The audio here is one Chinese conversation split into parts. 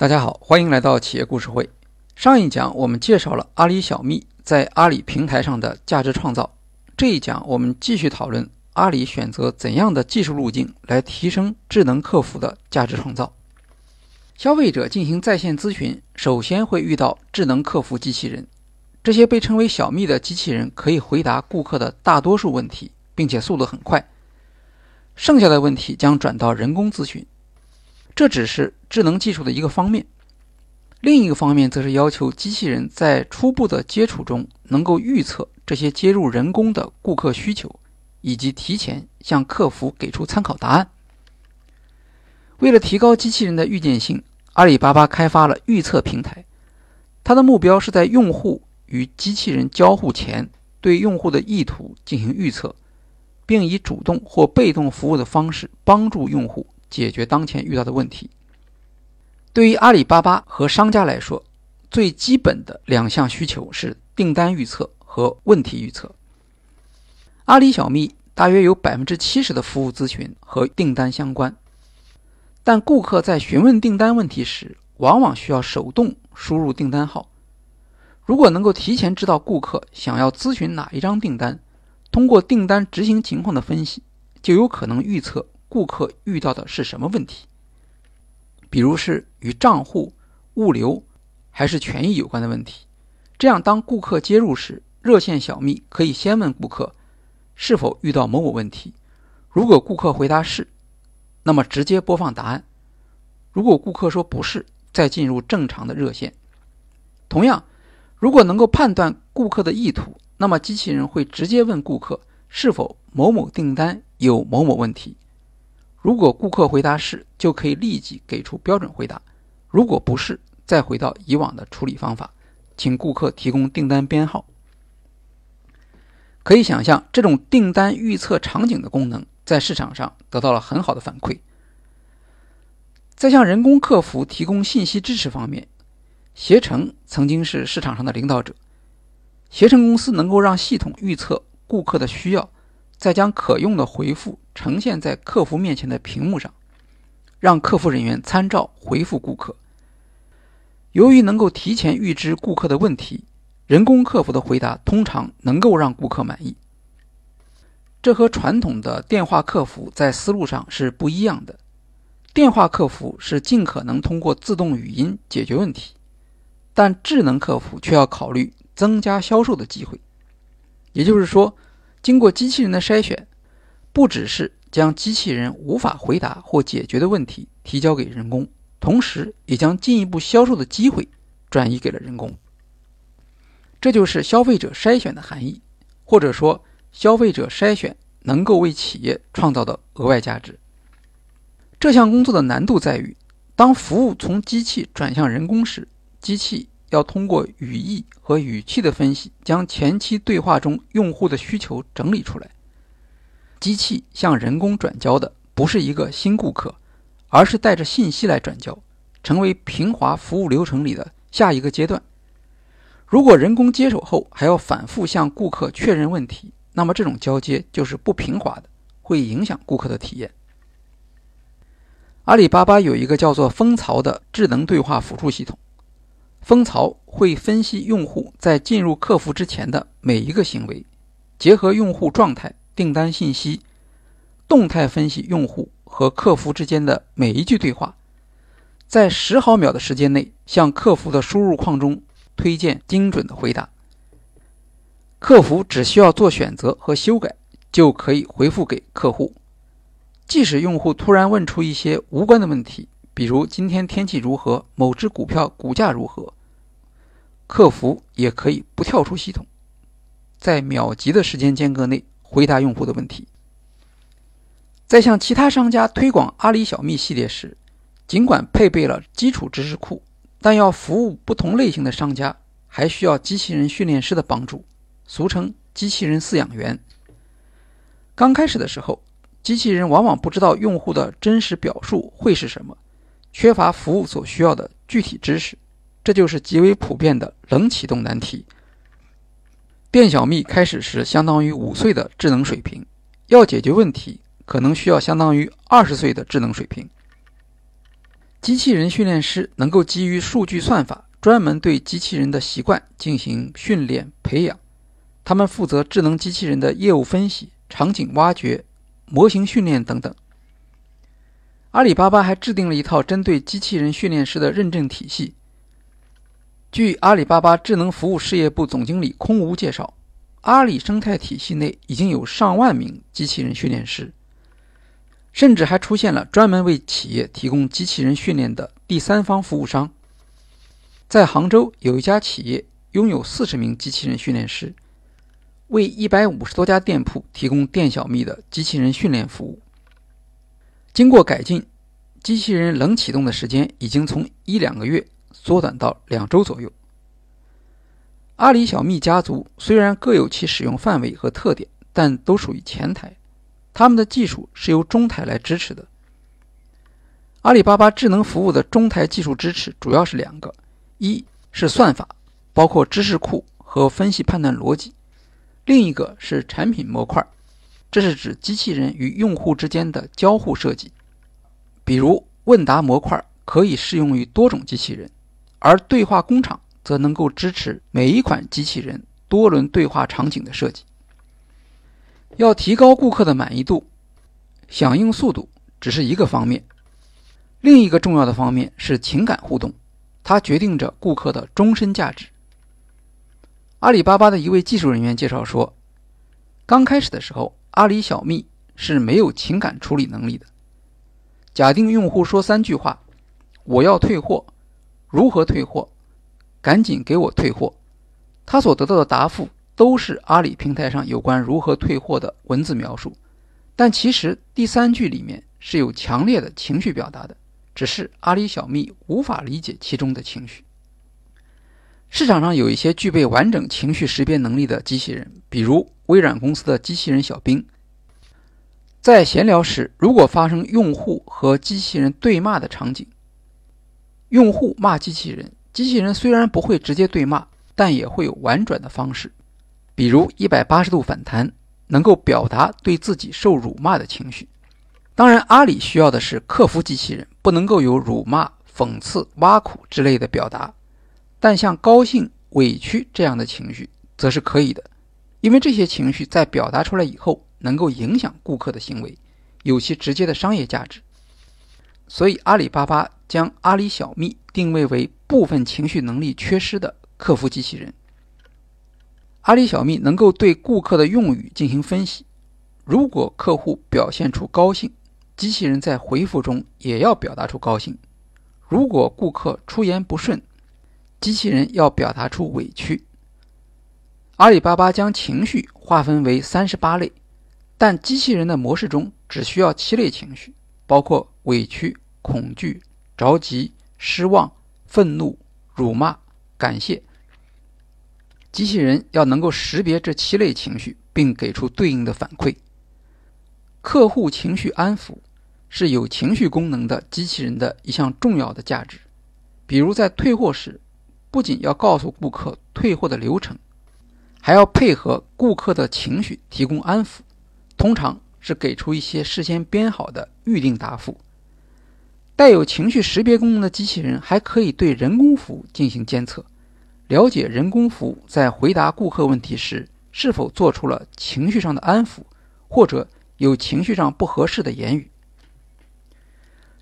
大家好，欢迎来到企业故事会。上一讲我们介绍了阿里小蜜在阿里平台上的价值创造，这一讲我们继续讨论阿里选择怎样的技术路径来提升智能客服的价值创造。消费者进行在线咨询，首先会遇到智能客服机器人，这些被称为小蜜的机器人可以回答顾客的大多数问题，并且速度很快。剩下的问题将转到人工咨询。这只是智能技术的一个方面，另一个方面则是要求机器人在初步的接触中能够预测这些接入人工的顾客需求，以及提前向客服给出参考答案。为了提高机器人的预见性，阿里巴巴开发了预测平台，它的目标是在用户与机器人交互前，对用户的意图进行预测，并以主动或被动服务的方式帮助用户。解决当前遇到的问题。对于阿里巴巴和商家来说，最基本的两项需求是订单预测和问题预测。阿里小蜜大约有百分之七十的服务咨询和订单相关，但顾客在询问订单问题时，往往需要手动输入订单号。如果能够提前知道顾客想要咨询哪一张订单，通过订单执行情况的分析，就有可能预测。顾客遇到的是什么问题？比如是与账户、物流还是权益有关的问题。这样，当顾客接入时，热线小蜜可以先问顾客是否遇到某某问题。如果顾客回答是，那么直接播放答案；如果顾客说不是，再进入正常的热线。同样，如果能够判断顾客的意图，那么机器人会直接问顾客是否某某订单有某某问题。如果顾客回答是，就可以立即给出标准回答；如果不是，再回到以往的处理方法，请顾客提供订单编号。可以想象，这种订单预测场景的功能在市场上得到了很好的反馈。在向人工客服提供信息支持方面，携程曾经是市场上的领导者。携程公司能够让系统预测顾客的需要。再将可用的回复呈现在客服面前的屏幕上，让客服人员参照回复顾客。由于能够提前预知顾客的问题，人工客服的回答通常能够让顾客满意。这和传统的电话客服在思路上是不一样的。电话客服是尽可能通过自动语音解决问题，但智能客服却要考虑增加销售的机会。也就是说。经过机器人的筛选，不只是将机器人无法回答或解决的问题提交给人工，同时也将进一步销售的机会转移给了人工。这就是消费者筛选的含义，或者说，消费者筛选能够为企业创造的额外价值。这项工作的难度在于，当服务从机器转向人工时，机器。要通过语义和语气的分析，将前期对话中用户的需求整理出来。机器向人工转交的不是一个新顾客，而是带着信息来转交，成为平滑服务流程里的下一个阶段。如果人工接手后还要反复向顾客确认问题，那么这种交接就是不平滑的，会影响顾客的体验。阿里巴巴有一个叫做“蜂巢”的智能对话辅助系统。蜂巢会分析用户在进入客服之前的每一个行为，结合用户状态、订单信息，动态分析用户和客服之间的每一句对话，在十毫秒的时间内向客服的输入框中推荐精准的回答。客服只需要做选择和修改，就可以回复给客户。即使用户突然问出一些无关的问题，比如今天天气如何？某只股票股价如何？客服也可以不跳出系统，在秒级的时间间隔内回答用户的问题。在向其他商家推广阿里小蜜系列时，尽管配备了基础知识库，但要服务不同类型的商家，还需要机器人训练师的帮助，俗称机器人饲养员。刚开始的时候，机器人往往不知道用户的真实表述会是什么。缺乏服务所需要的具体知识，这就是极为普遍的冷启动难题。店小蜜开始时相当于五岁的智能水平，要解决问题可能需要相当于二十岁的智能水平。机器人训练师能够基于数据算法，专门对机器人的习惯进行训练培养。他们负责智能机器人的业务分析、场景挖掘、模型训练等等。阿里巴巴还制定了一套针对机器人训练师的认证体系。据阿里巴巴智能服务事业部总经理空无介绍，阿里生态体系内已经有上万名机器人训练师，甚至还出现了专门为企业提供机器人训练的第三方服务商。在杭州，有一家企业拥有四十名机器人训练师。为一百五十多家店铺提供店小蜜的机器人训练服务。经过改进，机器人冷启动的时间已经从一两个月缩短到两周左右。阿里小蜜家族虽然各有其使用范围和特点，但都属于前台，他们的技术是由中台来支持的。阿里巴巴智能服务的中台技术支持主要是两个：一是算法，包括知识库和分析判断逻辑。另一个是产品模块，这是指机器人与用户之间的交互设计。比如问答模块可以适用于多种机器人，而对话工厂则能够支持每一款机器人多轮对话场景的设计。要提高顾客的满意度，响应速度只是一个方面，另一个重要的方面是情感互动，它决定着顾客的终身价值。阿里巴巴的一位技术人员介绍说：“刚开始的时候，阿里小蜜是没有情感处理能力的。假定用户说三句话：‘我要退货，如何退货？赶紧给我退货。’他所得到的答复都是阿里平台上有关如何退货的文字描述，但其实第三句里面是有强烈的情绪表达的，只是阿里小蜜无法理解其中的情绪。”市场上有一些具备完整情绪识别能力的机器人，比如微软公司的机器人小冰。在闲聊时，如果发生用户和机器人对骂的场景，用户骂机器人，机器人虽然不会直接对骂，但也会有婉转的方式，比如一百八十度反弹，能够表达对自己受辱骂的情绪。当然，阿里需要的是客服机器人，不能够有辱骂、讽刺、挖苦之类的表达。但像高兴、委屈这样的情绪，则是可以的，因为这些情绪在表达出来以后，能够影响顾客的行为，有其直接的商业价值。所以，阿里巴巴将阿里小蜜定位为部分情绪能力缺失的客服机器人。阿里小蜜能够对顾客的用语进行分析，如果客户表现出高兴，机器人在回复中也要表达出高兴；如果顾客出言不顺，机器人要表达出委屈。阿里巴巴将情绪划分为三十八类，但机器人的模式中只需要七类情绪，包括委屈、恐惧、着急、失望、愤怒、辱骂、感谢。机器人要能够识别这七类情绪，并给出对应的反馈。客户情绪安抚是有情绪功能的机器人的一项重要的价值，比如在退货时。不仅要告诉顾客退货的流程，还要配合顾客的情绪提供安抚，通常是给出一些事先编好的预定答复。带有情绪识别功能的机器人还可以对人工服务进行监测，了解人工服务在回答顾客问题时是否做出了情绪上的安抚，或者有情绪上不合适的言语。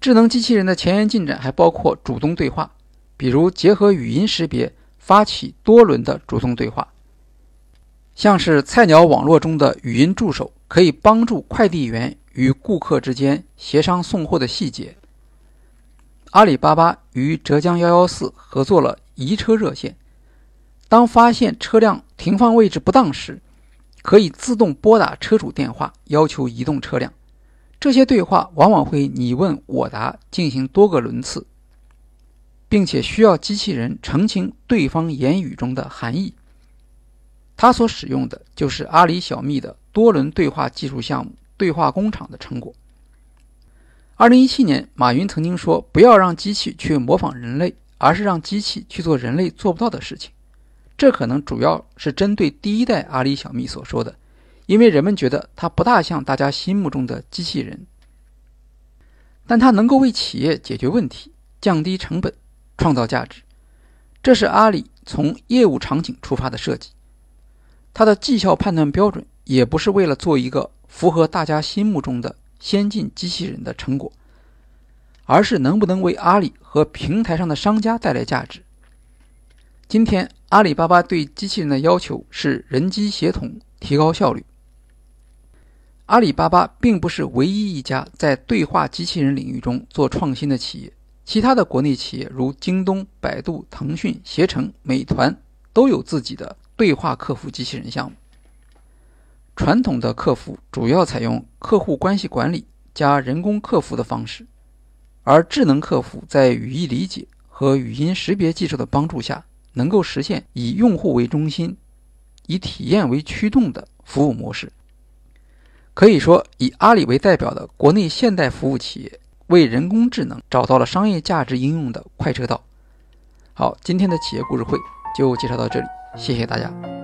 智能机器人的前沿进展还包括主动对话。比如结合语音识别发起多轮的主动对话，像是菜鸟网络中的语音助手，可以帮助快递员与顾客之间协商送货的细节。阿里巴巴与浙江幺幺四合作了移车热线，当发现车辆停放位置不当时，可以自动拨打车主电话要求移动车辆。这些对话往往会你问我答进行多个轮次。并且需要机器人澄清对方言语中的含义。他所使用的就是阿里小蜜的多轮对话技术项目“对话工厂”的成果。二零一七年，马云曾经说：“不要让机器去模仿人类，而是让机器去做人类做不到的事情。”这可能主要是针对第一代阿里小蜜所说的，因为人们觉得它不大像大家心目中的机器人，但它能够为企业解决问题。降低成本、创造价值。这是阿里从业务场景出发的设计。它的绩效判断标准也不是为了做一个符合大家心目中的先进机器人的成果，而是能不能为阿里和平台上的商家带来价值。今天，阿里巴巴对机器人的要求是人机协同，提高效率。阿里巴巴并不是唯一一家在对话机器人领域中做创新的企业，其他的国内企业如京东、百度、腾讯、携程、美团都有自己的对话客服机器人项目。传统的客服主要采用客户关系管理加人工客服的方式，而智能客服在语义理解和语音识别技术的帮助下。能够实现以用户为中心、以体验为驱动的服务模式。可以说，以阿里为代表的国内现代服务企业，为人工智能找到了商业价值应用的快车道。好，今天的企业故事会就介绍到这里，谢谢大家。